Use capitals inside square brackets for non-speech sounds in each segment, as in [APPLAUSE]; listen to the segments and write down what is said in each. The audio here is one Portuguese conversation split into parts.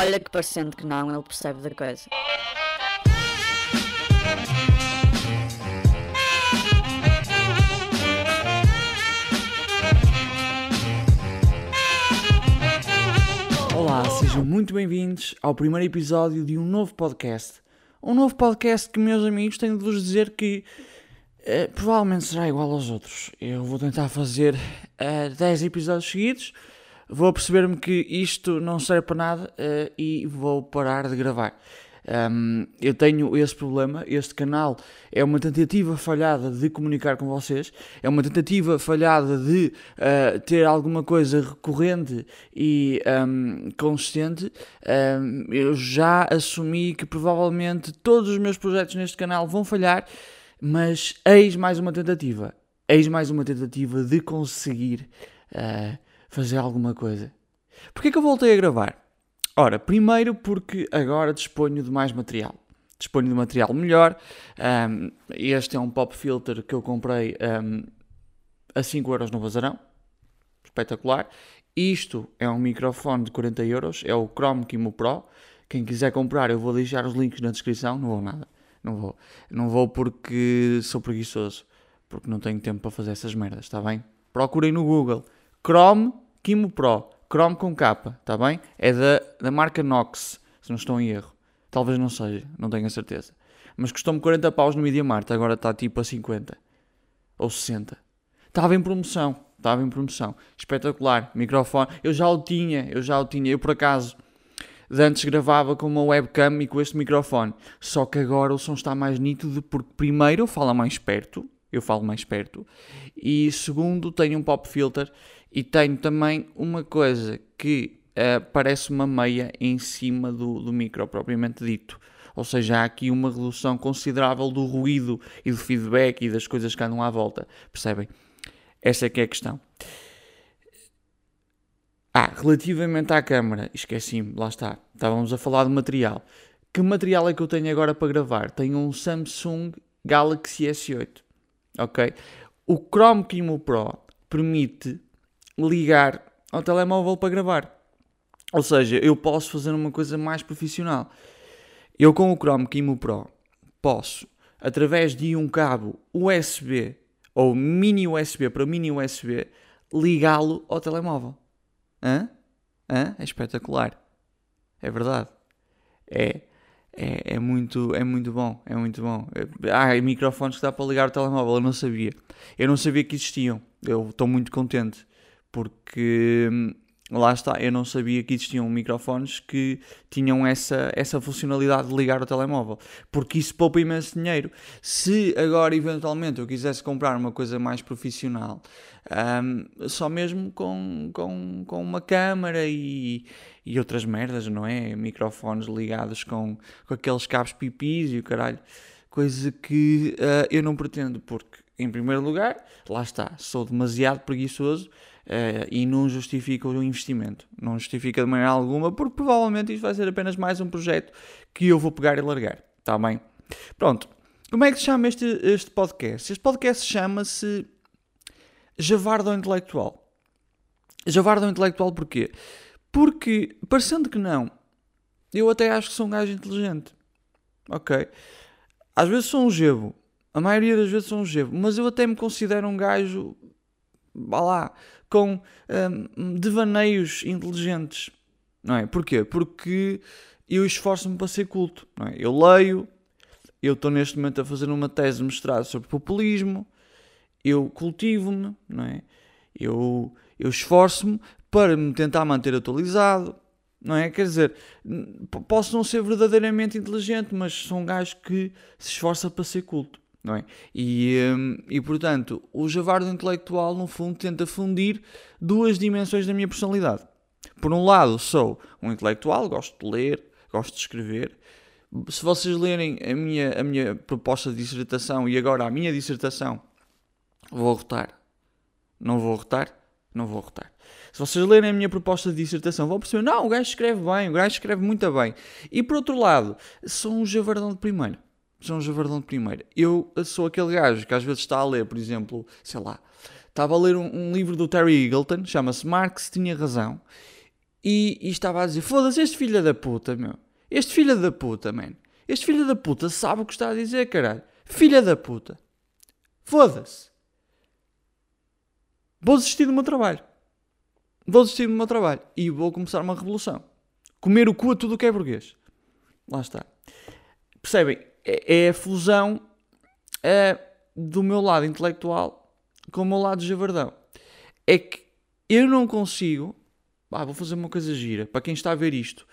Olha que parecendo que não, ele percebe da coisa. Olá, sejam muito bem-vindos ao primeiro episódio de um novo podcast. Um novo podcast que, meus amigos, tenho de vos dizer que eh, provavelmente será igual aos outros. Eu vou tentar fazer uh, 10 episódios seguidos, vou perceber-me que isto não serve para nada uh, e vou parar de gravar. Um, eu tenho esse problema. Este canal é uma tentativa falhada de comunicar com vocês, é uma tentativa falhada de uh, ter alguma coisa recorrente e um, consistente. Um, eu já assumi que provavelmente todos os meus projetos neste canal vão falhar, mas eis mais uma tentativa. Eis mais uma tentativa de conseguir uh, fazer alguma coisa. Porquê que eu voltei a gravar? Ora, primeiro porque agora disponho de mais material. Disponho de material melhor. Um, este é um pop filter que eu comprei um, a 5 euros no Bazarão. Espetacular. Isto é um microfone de 40 euros. É o Chrome Kimo Pro. Quem quiser comprar, eu vou deixar os links na descrição. Não vou nada. Não vou. Não vou porque sou preguiçoso. Porque não tenho tempo para fazer essas merdas, está bem? Procurem no Google. Chrome Kimo Pro. Chrome com capa, está bem? É da, da marca Nox, se não estou em erro. Talvez não seja, não tenho a certeza. Mas custou-me 40 paus no Media Mart, agora está tipo a 50. Ou 60. Estava em promoção, estava em promoção. Espetacular, microfone. Eu já o tinha, eu já o tinha. Eu por acaso, de antes gravava com uma webcam e com este microfone. Só que agora o som está mais nítido porque primeiro eu falo mais perto, eu falo mais perto. E segundo, tenho um pop filter e tenho também uma coisa que uh, parece uma meia em cima do, do micro propriamente dito. Ou seja, há aqui uma redução considerável do ruído e do feedback e das coisas que andam à volta. Percebem? Essa é que é a questão. Ah, relativamente à câmera, esqueci-me, lá está. Estávamos a falar de material. Que material é que eu tenho agora para gravar? Tenho um Samsung Galaxy S8. Ok? O Chrome Kimo Pro permite ligar ao telemóvel para gravar. Ou seja, eu posso fazer uma coisa mais profissional. Eu com o Chrome Kimo Pro posso, através de um cabo USB ou mini USB para mini USB, ligá-lo ao telemóvel. Hã? Hã? É espetacular. É verdade. É, é, é, muito, é muito bom. É muito bom. Ah, microfones que dá para ligar o telemóvel. Eu não sabia. Eu não sabia que existiam. Eu estou muito contente porque hum, lá está, eu não sabia que existiam microfones que tinham essa, essa funcionalidade de ligar o telemóvel, porque isso poupa imenso dinheiro. Se agora eventualmente eu quisesse comprar uma coisa mais profissional, um, só mesmo com, com, com uma câmera e, e outras merdas, não é? Microfones ligados com, com aqueles cabos pipis e o caralho, coisa que uh, eu não pretendo, porque em primeiro lugar, lá está, sou demasiado preguiçoso Uh, e não justifica o investimento. Não justifica de maneira alguma, porque provavelmente isto vai ser apenas mais um projeto que eu vou pegar e largar. Está bem? Pronto. Como é que se chama este, este podcast? Este podcast chama-se Javardo Intelectual. Javardo Intelectual porquê? Porque, parecendo que não, eu até acho que sou um gajo inteligente. Ok? Às vezes sou um gebo. A maioria das vezes sou um gebo. Mas eu até me considero um gajo. Vá lá com um, devaneios inteligentes. Não é? Porquê? Porque eu esforço-me para ser culto. Não é? Eu leio, eu estou neste momento a fazer uma tese de mestrado sobre populismo, eu cultivo-me, não é? Eu, eu esforço-me para me tentar manter atualizado, não é? Quer dizer, posso não ser verdadeiramente inteligente, mas sou um gajo que se esforça para ser culto não é? E, um, e portanto, o javardo intelectual, no fundo, tenta fundir duas dimensões da minha personalidade. Por um lado, sou um intelectual, gosto de ler, gosto de escrever. Se vocês lerem a minha, a minha proposta de dissertação e agora a minha dissertação, vou rotar. Não vou rotar? Não vou rotar. Se vocês lerem a minha proposta de dissertação, vão perceber: não, o gajo escreve bem, o gajo escreve muito bem. E por outro lado, sou um javardão de primeiro. João Javardão de primeiro. Eu sou aquele gajo que às vezes está a ler, por exemplo, sei lá, estava a ler um, um livro do Terry Eagleton, chama-se Marx Tinha Razão, e, e estava a dizer: Foda-se, este filho da puta, meu. Este filho da puta, man. Este filho da puta sabe o que está a dizer, caralho. Filha da puta. Foda-se. Vou desistir do meu trabalho. Vou desistir do meu trabalho. E vou começar uma revolução. Comer o cu a tudo o que é burguês. Lá está. Percebem? É, é a fusão é, do meu lado intelectual com o meu lado javardão. É que eu não consigo. Ah, vou fazer uma coisa gira. Para quem está a ver isto,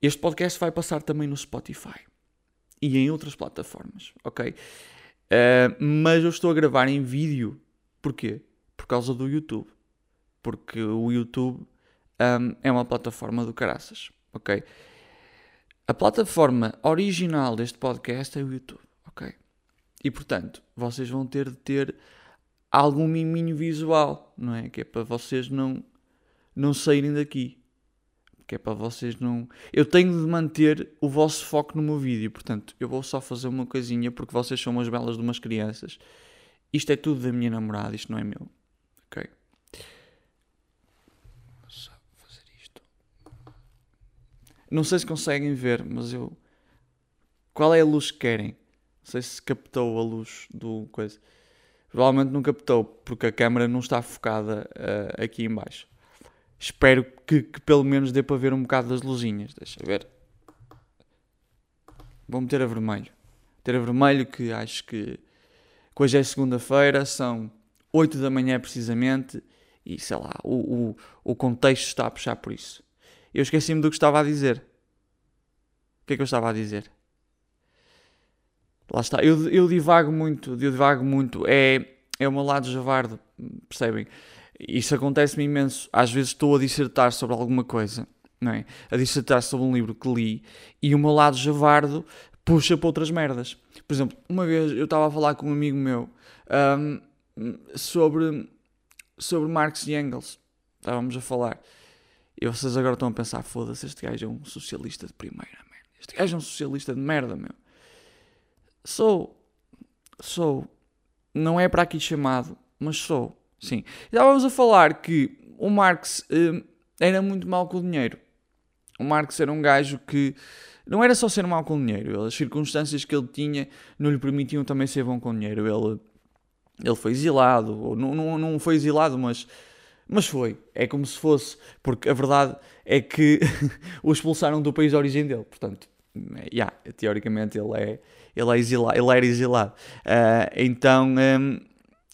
este podcast vai passar também no Spotify e em outras plataformas, ok? Uh, mas eu estou a gravar em vídeo. Porquê? Por causa do YouTube. Porque o YouTube um, é uma plataforma do caraças, ok? A plataforma original deste podcast é o YouTube, ok? E portanto, vocês vão ter de ter algum miminho visual, não é? Que é para vocês não, não saírem daqui. Que é para vocês não. Eu tenho de manter o vosso foco no meu vídeo, portanto, eu vou só fazer uma coisinha porque vocês são umas belas de umas crianças. Isto é tudo da minha namorada, isto não é meu. Ok? Vou só fazer isto. Não sei se conseguem ver, mas eu. Qual é a luz que querem? Não sei se captou a luz do coisa. Provavelmente não captou, porque a câmera não está focada uh, aqui em baixo. Espero que, que, pelo menos dê para ver um bocado das luzinhas. Deixa ver. Vou meter a vermelho. Meter a vermelho que acho que, que hoje é segunda-feira, são 8 da manhã precisamente, e sei lá, o, o, o contexto está a puxar por isso. Eu esqueci-me do que estava a dizer. O que é que eu estava a dizer? Lá está. Eu, eu divago muito, eu divago muito. É, é o meu lado javardo, percebem? Isso acontece-me imenso. Às vezes estou a dissertar sobre alguma coisa, não é? A dissertar sobre um livro que li e o meu lado javardo puxa para outras merdas. Por exemplo, uma vez eu estava a falar com um amigo meu um, sobre, sobre Marx e Engels. Estávamos a falar. E vocês agora estão a pensar: foda-se, este gajo é um socialista de primeira, man. Este gajo é um socialista de merda, meu. Sou. Sou. Não é para aqui chamado, mas sou. Sim. Estávamos a falar que o Marx uh, era muito mal com o dinheiro. O Marx era um gajo que não era só ser mal com o dinheiro. As circunstâncias que ele tinha não lhe permitiam também ser bom com o dinheiro. Ele, ele foi exilado, ou não, não, não foi exilado, mas, mas foi. É como se fosse, porque a verdade é que [LAUGHS] o expulsaram do país de origem dele. Portanto, yeah, teoricamente ele é ele, é exilado, ele era exilado. Uh, então, um,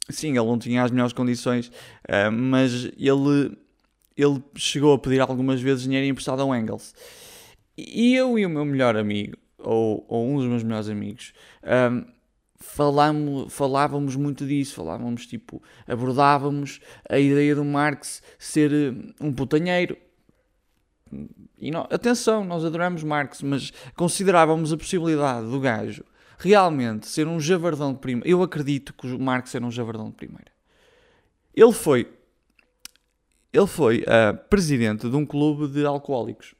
sim, ele não tinha as melhores condições, uh, mas ele, ele chegou a pedir algumas vezes dinheiro emprestado ao Engels. E eu e o meu melhor amigo, ou, ou um dos meus melhores amigos, um, falamos, falávamos muito disso, falávamos tipo, abordávamos a ideia do Marx ser um putanheiro. E não, atenção, nós adoramos Marx, mas considerávamos a possibilidade do gajo realmente ser um javardão de primeira. Eu acredito que o Marx era um javardão de primeira. Ele foi. Ele foi uh, presidente de um clube de alcoólicos.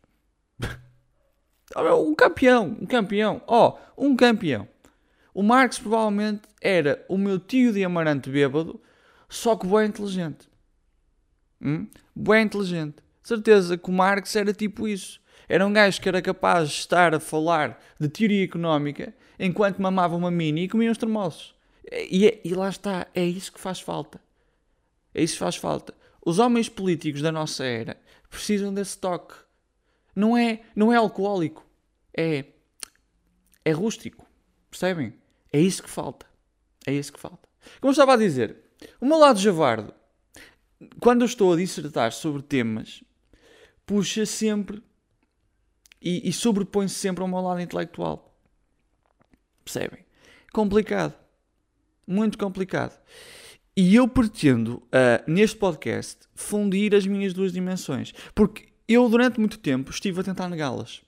[LAUGHS] um campeão, um campeão. Ó, oh, um campeão. O Marx provavelmente era o meu tio de amarante bêbado, só que bem inteligente. Hum? Bem inteligente. Certeza que o Marx era tipo isso. Era um gajo que era capaz de estar a falar de teoria económica enquanto mamava uma mini e comia uns termossos. E, é, e lá está, é isso que faz falta. É isso que faz falta. Os homens políticos da nossa era precisam desse toque. Não é, não é alcoólico, é, é rústico. Percebem? É isso que falta. É isso que falta. Como eu estava a dizer, o meu lado javardo, quando eu estou a dissertar sobre temas, puxa sempre e, e sobrepõe-se sempre ao meu lado intelectual. Percebem? Complicado. Muito complicado. E eu pretendo, uh, neste podcast, fundir as minhas duas dimensões. Porque eu, durante muito tempo, estive a tentar negá-las.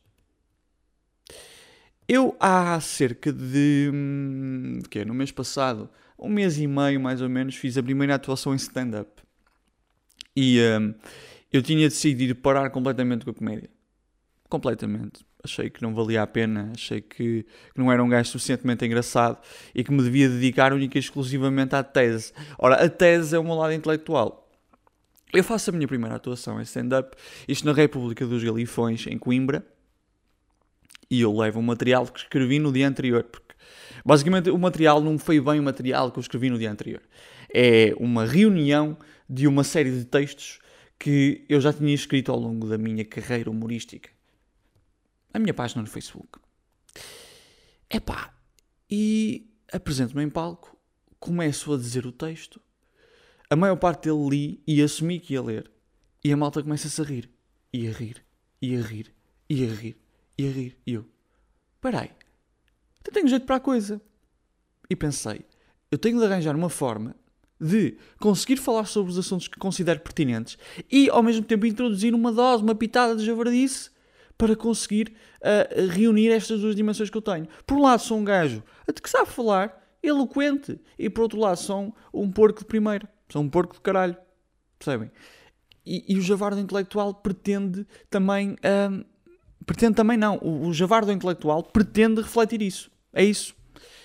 Eu, há cerca de. Hum, que No mês passado, um mês e meio mais ou menos, fiz a primeira atuação em stand-up. E hum, eu tinha decidido parar completamente com a comédia. Completamente achei que não valia a pena, achei que, que, não era um gajo suficientemente engraçado e que me devia dedicar única e exclusivamente à tese. Ora, a tese é o meu lado intelectual. Eu faço a minha primeira atuação em stand-up, isto na República dos Galifões, em Coimbra, e eu levo um material que escrevi no dia anterior, porque basicamente o material não foi bem o material que eu escrevi no dia anterior. É uma reunião de uma série de textos que eu já tinha escrito ao longo da minha carreira humorística. A minha página no Facebook. Epá, e apresento-me em palco, começo a dizer o texto, a maior parte dele li e assumi que ia ler, e a malta começa-se a rir, e a rir, e a rir, e a rir, e a rir, e eu, peraí, eu tenho jeito para a coisa. E pensei, eu tenho de arranjar uma forma de conseguir falar sobre os assuntos que considero pertinentes e ao mesmo tempo introduzir uma dose, uma pitada de javardice para conseguir uh, reunir estas duas dimensões que eu tenho. Por um lado, sou um gajo que sabe falar, eloquente, e por outro lado, sou um, um porco de primeira. Sou um porco de caralho. Percebem? E, e o javardo intelectual pretende também. Uh, pretende também não. O, o javardo intelectual pretende refletir isso. É isso.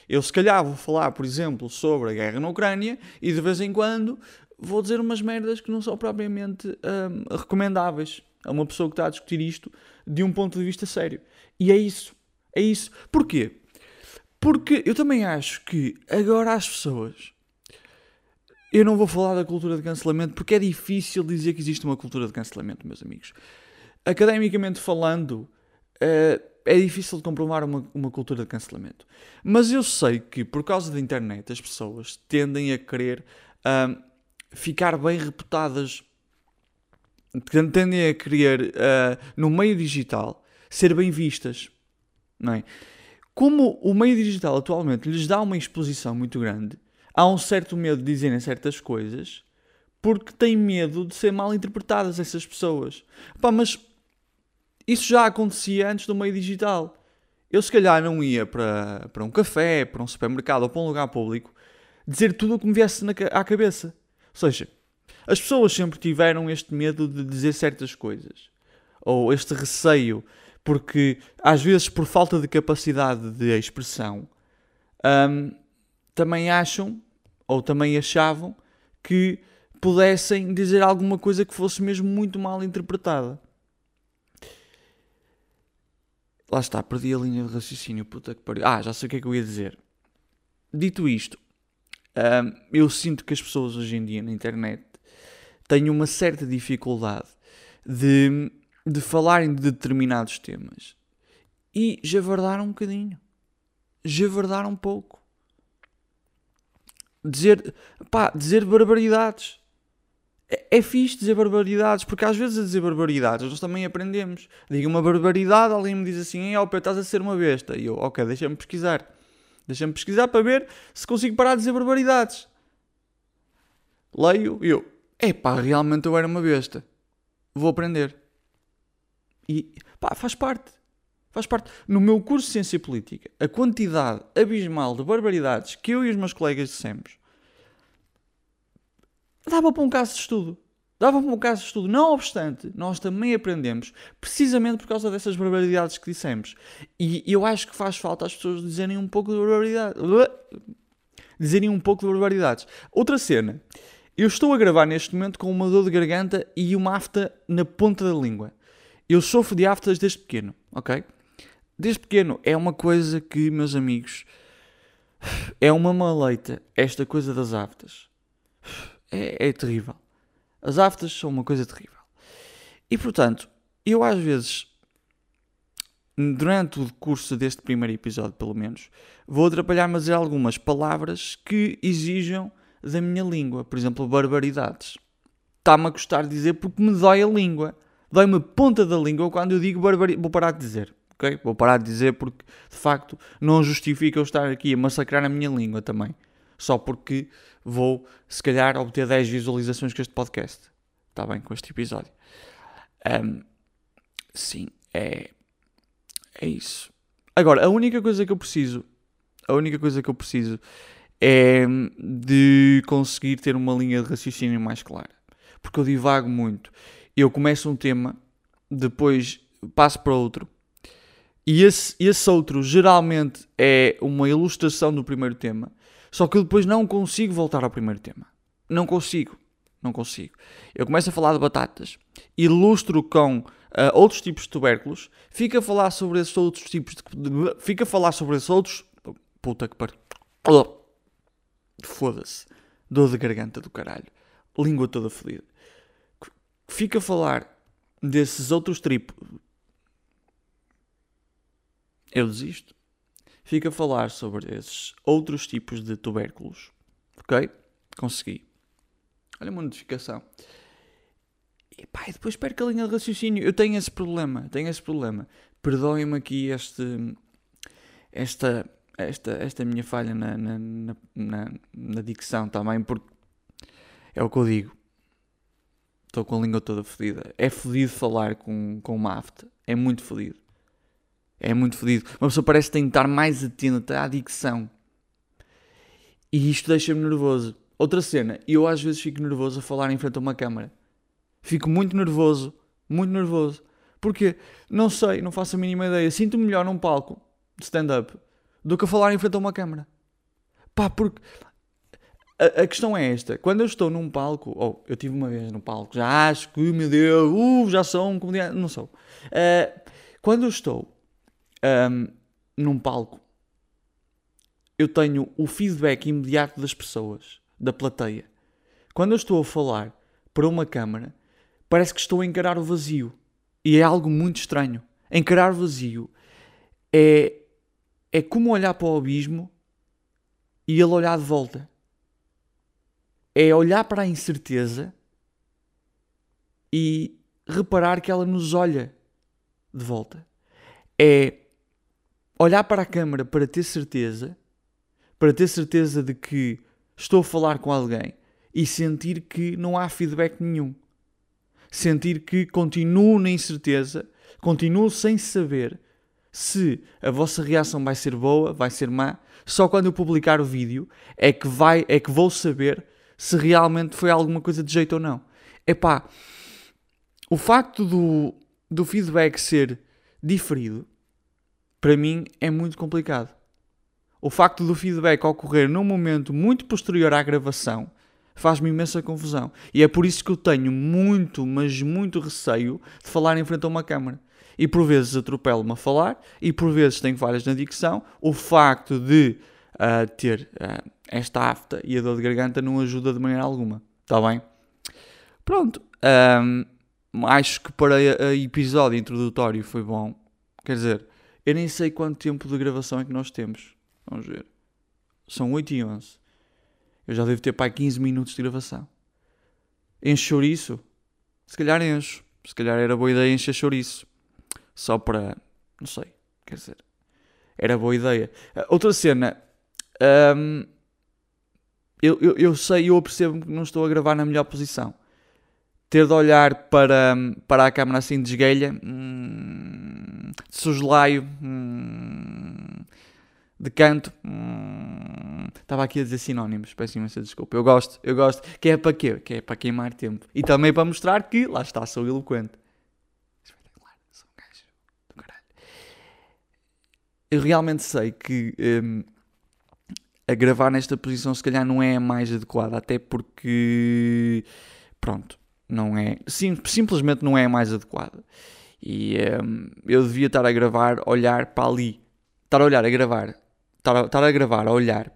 Eu, se calhar, vou falar, por exemplo, sobre a guerra na Ucrânia e de vez em quando vou dizer umas merdas que não são propriamente um, recomendáveis a uma pessoa que está a discutir isto de um ponto de vista sério. E é isso. É isso. Porquê? Porque eu também acho que agora as pessoas. Eu não vou falar da cultura de cancelamento porque é difícil dizer que existe uma cultura de cancelamento, meus amigos. Academicamente falando, uh, é difícil de comprovar uma, uma cultura de cancelamento. Mas eu sei que, por causa da internet, as pessoas tendem a querer uh, ficar bem reputadas, tendem a querer, uh, no meio digital, ser bem vistas. Não é? Como o meio digital atualmente lhes dá uma exposição muito grande, há um certo medo de dizerem certas coisas porque têm medo de ser mal interpretadas essas pessoas. Pá, mas isso já acontecia antes do meio digital. Eu, se calhar, não ia para, para um café, para um supermercado ou para um lugar público dizer tudo o que me viesse na, à cabeça. Ou seja, as pessoas sempre tiveram este medo de dizer certas coisas. Ou este receio, porque às vezes, por falta de capacidade de expressão, hum, também acham, ou também achavam, que pudessem dizer alguma coisa que fosse mesmo muito mal interpretada. Lá está, perdi a linha de raciocínio, puta que pariu. Ah, já sei o que é que eu ia dizer. Dito isto, eu sinto que as pessoas hoje em dia na internet têm uma certa dificuldade de, de falarem de determinados temas e javardaram um bocadinho. Javardaram um pouco. Dizer, pá, dizer barbaridades. É, é fixe dizer barbaridades, porque às vezes a dizer barbaridades nós também aprendemos. Digo uma barbaridade, alguém me diz assim, ó, estás a ser uma besta. E eu, ok, deixa-me pesquisar. Deixa-me pesquisar para ver se consigo parar de dizer barbaridades. Leio e eu, epá, realmente eu era uma besta. Vou aprender. E, pá, faz parte. Faz parte. No meu curso de Ciência Política, a quantidade abismal de barbaridades que eu e os meus colegas dissemos dava para um caso de estudo. Dava para um caso de estudo. Não obstante, nós também aprendemos precisamente por causa dessas barbaridades que dissemos. E eu acho que faz falta as pessoas dizerem um pouco de barbaridade. Dizerem um pouco de barbaridades. Outra cena. Eu estou a gravar neste momento com uma dor de garganta e uma afta na ponta da língua. Eu sofro de aftas desde pequeno, ok? Desde pequeno é uma coisa que, meus amigos, é uma maleita esta coisa das aftas é, é terrível. As aftas são uma coisa terrível. E portanto, eu às vezes, durante o curso deste primeiro episódio, pelo menos, vou atrapalhar-me a dizer algumas palavras que exijam da minha língua. Por exemplo, barbaridades. Está-me a gostar de dizer porque me dói a língua. Dói-me a ponta da língua quando eu digo barbaridade. Vou parar de dizer. ok? Vou parar de dizer porque, de facto, não justifica eu estar aqui a massacrar a minha língua também só porque vou, se calhar, obter 10 visualizações com este podcast. Está bem, com este episódio. Um, sim, é, é isso. Agora, a única coisa que eu preciso, a única coisa que eu preciso é de conseguir ter uma linha de raciocínio mais clara. Porque eu divago muito. Eu começo um tema, depois passo para outro. E esse, esse outro geralmente é uma ilustração do primeiro tema. Só que eu depois não consigo voltar ao primeiro tema. Não consigo. não consigo. Eu começo a falar de batatas, ilustro com uh, outros tipos de tubérculos, fico a falar sobre esses outros tipos de. Fico a falar sobre esses outros. Puta que pariu. Foda-se. Dor de garganta do caralho. Língua toda fodida. Fico a falar desses outros tripos. Eu desisto. Fico a falar sobre esses outros tipos de tubérculos. Ok? Consegui. Olha uma notificação. E pá, e depois perco a linha de raciocínio. Eu tenho esse problema. Tenho esse problema. Perdoem-me aqui este. Esta. Esta, esta minha falha na, na, na, na, na dicção também, porque é o que eu digo. Estou com a língua toda fodida. É fodido falar com, com uma afta. É muito fodido. É muito fodido. Uma pessoa parece que tem de estar mais atenta à dicção. E isto deixa-me nervoso. Outra cena, eu às vezes fico nervoso a falar em frente a uma câmara. Fico muito nervoso, muito nervoso. Porque, não sei, não faço a mínima ideia. Sinto-me melhor num palco de stand-up do que a falar em frente a uma câmara. Pá, porque a, a, questão é esta: quando eu estou num palco, ou oh, eu tive uma vez no palco, já acho que, meu Deus, uh, já sou um comediante, não sou. Uh, quando eu estou um, num palco, eu tenho o feedback imediato das pessoas da plateia. Quando eu estou a falar para uma câmara, parece que estou a encarar o vazio. E é algo muito estranho. Encarar o vazio é, é como olhar para o abismo e ele olhar de volta. É olhar para a incerteza e reparar que ela nos olha de volta. É olhar para a câmara para ter certeza, para ter certeza de que estou a falar com alguém e sentir que não há feedback nenhum. Sentir que continuo na incerteza, continuo sem saber se a vossa reação vai ser boa, vai ser má. Só quando eu publicar o vídeo é que, vai, é que vou saber se realmente foi alguma coisa de jeito ou não. Epá, o facto do, do feedback ser diferido, para mim é muito complicado o facto do feedback ocorrer num momento muito posterior à gravação faz-me imensa confusão. E é por isso que eu tenho muito, mas muito receio de falar em frente a uma câmara. E por vezes atropelo-me a falar, e por vezes tenho falhas na dicção. O facto de uh, ter uh, esta afta e a dor de garganta não ajuda de maneira alguma. Está bem? Pronto. Um, acho que para o episódio introdutório foi bom. Quer dizer, eu nem sei quanto tempo de gravação é que nós temos. Vamos ver. São 8 e 11. Eu já devo ter para 15 minutos de gravação. Enche chouriço? Se calhar encho. Se calhar era boa ideia encher chouriço. Só para. Não sei. Quer dizer. Era boa ideia. Uh, outra cena. Um, eu, eu, eu sei, eu percebo que não estou a gravar na melhor posição. Ter de olhar para, para a câmera assim de esguelha. Hum, de soslaio. Hum, de canto. Hum, estava aqui a dizer sinónimos, peço imensa desculpa. Eu gosto, eu gosto. Que é para quê? Que é para queimar tempo. E também para mostrar que, lá está, sou eloquente. Espetacular, sou um gajo do caralho. Eu realmente sei que a gravar nesta posição se calhar não é a mais adequada, até porque, pronto, não é, sim, simplesmente não é a mais adequada. E hum, eu devia estar a gravar, olhar para ali, estar a olhar, a gravar estar a, estar a gravar, a olhar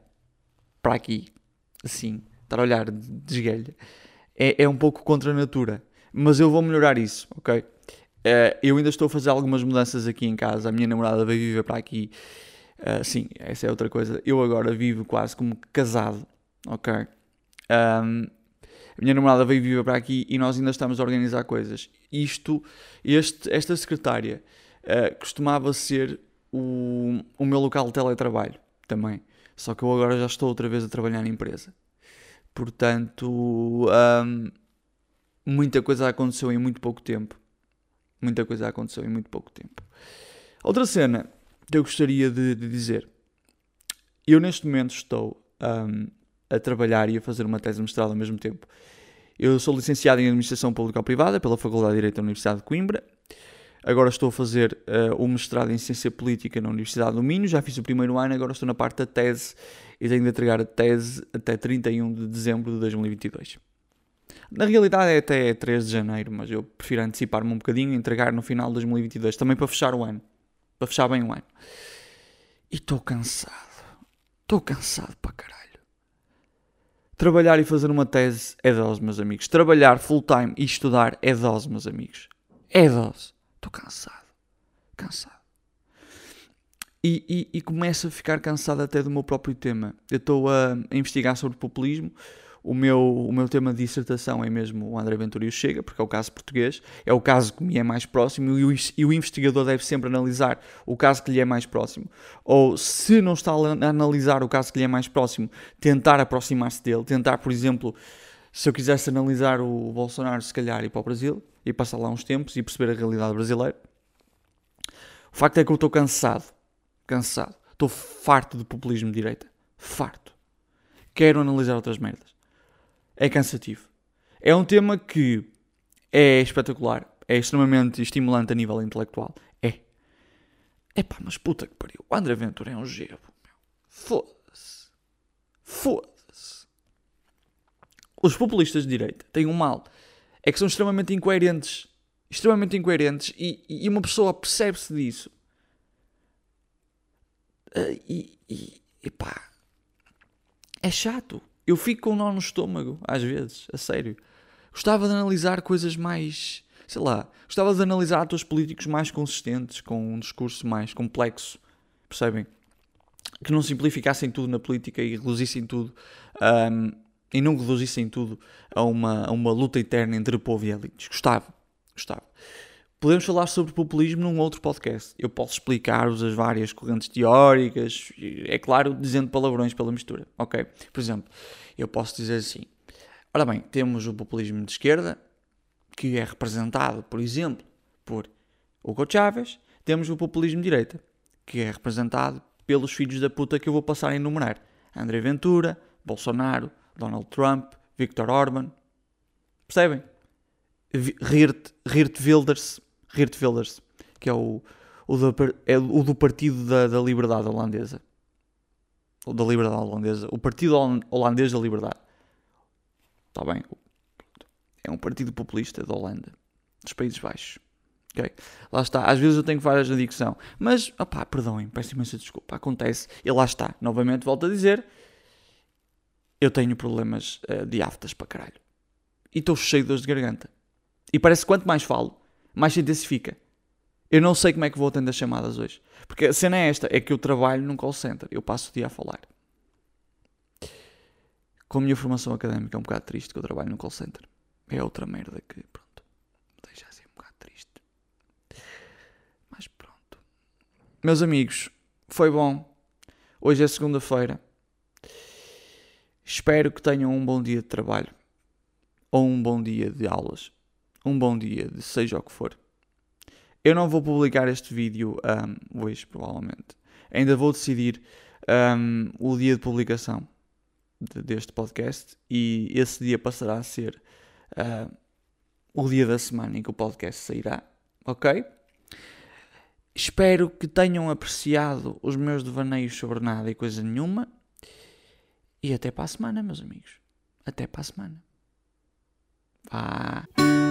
para aqui, assim, estar a olhar de esguelha, é, é um pouco contra a natura. Mas eu vou melhorar isso, ok? Uh, eu ainda estou a fazer algumas mudanças aqui em casa. A minha namorada vai viver para aqui. Uh, sim, essa é outra coisa. Eu agora vivo quase como casado, ok? Um, a minha namorada veio viver para aqui e nós ainda estamos a organizar coisas. Isto, este, esta secretária uh, costumava ser o, o meu local de teletrabalho também. Só que eu agora já estou outra vez a trabalhar na empresa. Portanto, um, muita coisa aconteceu em muito pouco tempo. Muita coisa aconteceu em muito pouco tempo. Outra cena que eu gostaria de, de dizer. Eu neste momento estou um, a trabalhar e a fazer uma tese de mestrado ao mesmo tempo. Eu sou licenciado em Administração Pública Privada pela Faculdade de Direito da Universidade de Coimbra Agora estou a fazer uh, o mestrado em Ciência Política na Universidade do Minho, já fiz o primeiro ano, agora estou na parte da tese e tenho de entregar a tese até 31 de dezembro de 2022. Na realidade é até 3 de janeiro, mas eu prefiro antecipar-me um bocadinho e entregar no final de 2022, também para fechar o ano. Para fechar bem o ano. E estou cansado. Estou cansado para caralho. Trabalhar e fazer uma tese é dose, meus amigos. Trabalhar full time e estudar é dose, meus amigos. É dose. Estou cansado. Cansado. E, e, e, começo a ficar cansado até do meu próprio tema. Eu estou a, a, investigar sobre populismo. O meu, o meu tema de dissertação é mesmo o André Ventura Chega, porque é o caso português, é o caso que me é mais próximo e o, e o investigador deve sempre analisar o caso que lhe é mais próximo. Ou, se não está a analisar o caso que lhe é mais próximo, tentar aproximar-se dele. Tentar, por exemplo, se eu quisesse analisar o Bolsonaro, se calhar ir para o Brasil e passar lá uns tempos e perceber a realidade brasileira. O facto é que eu estou cansado cansado. Estou farto de populismo de direita. Farto. Quero analisar outras merdas. É cansativo. É um tema que é espetacular. É extremamente estimulante a nível intelectual. É. É pá, mas puta que pariu. O André Ventura é um gebo. Foda-se. Foda-se. Os populistas de direita têm um mal. É que são extremamente incoerentes. Extremamente incoerentes. E, e uma pessoa percebe-se disso Uh, e, e, e pá, é chato. Eu fico com um nó no estômago, às vezes, a sério. Gostava de analisar coisas mais, sei lá, gostava de analisar atores políticos mais consistentes, com um discurso mais complexo, percebem? Que não simplificassem tudo na política e reduzissem tudo, um, e não reduzissem tudo a uma, a uma luta eterna entre povo e elites. Gostava, gostava. Podemos falar sobre populismo num outro podcast. Eu posso explicar-vos as várias correntes teóricas, é claro, dizendo palavrões pela mistura, ok? Por exemplo, eu posso dizer assim: ora bem, temos o populismo de esquerda, que é representado, por exemplo, por Hugo Chávez, temos o populismo de direita, que é representado pelos filhos da puta que eu vou passar a enumerar: André Ventura, Bolsonaro, Donald Trump, Viktor Orban. Percebem? Rirt, Rirt Wilders, Geert Wilders, que é o, o, do, é o do Partido da, da Liberdade Holandesa. Ou da Liberdade Holandesa. O Partido Holandês da Liberdade. Está bem? É um partido populista da Holanda, dos Países Baixos. Lá está. Às vezes eu tenho várias na dicção. Mas, opá, perdoem, peço imensa desculpa. Acontece. E lá está. Novamente volto a dizer. Eu tenho problemas uh, de aftas para caralho. E estou cheio de dores de garganta. E parece que quanto mais falo, mais se intensifica. Eu não sei como é que vou atender as chamadas hoje. Porque a cena é esta: é que eu trabalho num call center. Eu passo o dia a falar. Com a minha formação académica é um bocado triste que eu trabalho num call center. É outra merda que, pronto, deixa assim um bocado triste. Mas pronto. Meus amigos, foi bom. Hoje é segunda-feira. Espero que tenham um bom dia de trabalho. Ou um bom dia de aulas um bom dia, de seja o que for. Eu não vou publicar este vídeo um, hoje, provavelmente. Ainda vou decidir um, o dia de publicação de, deste podcast e esse dia passará a ser uh, o dia da semana em que o podcast sairá, ok? Espero que tenham apreciado os meus devaneios sobre nada e coisa nenhuma. E até para a semana, meus amigos. Até para a semana. Vá.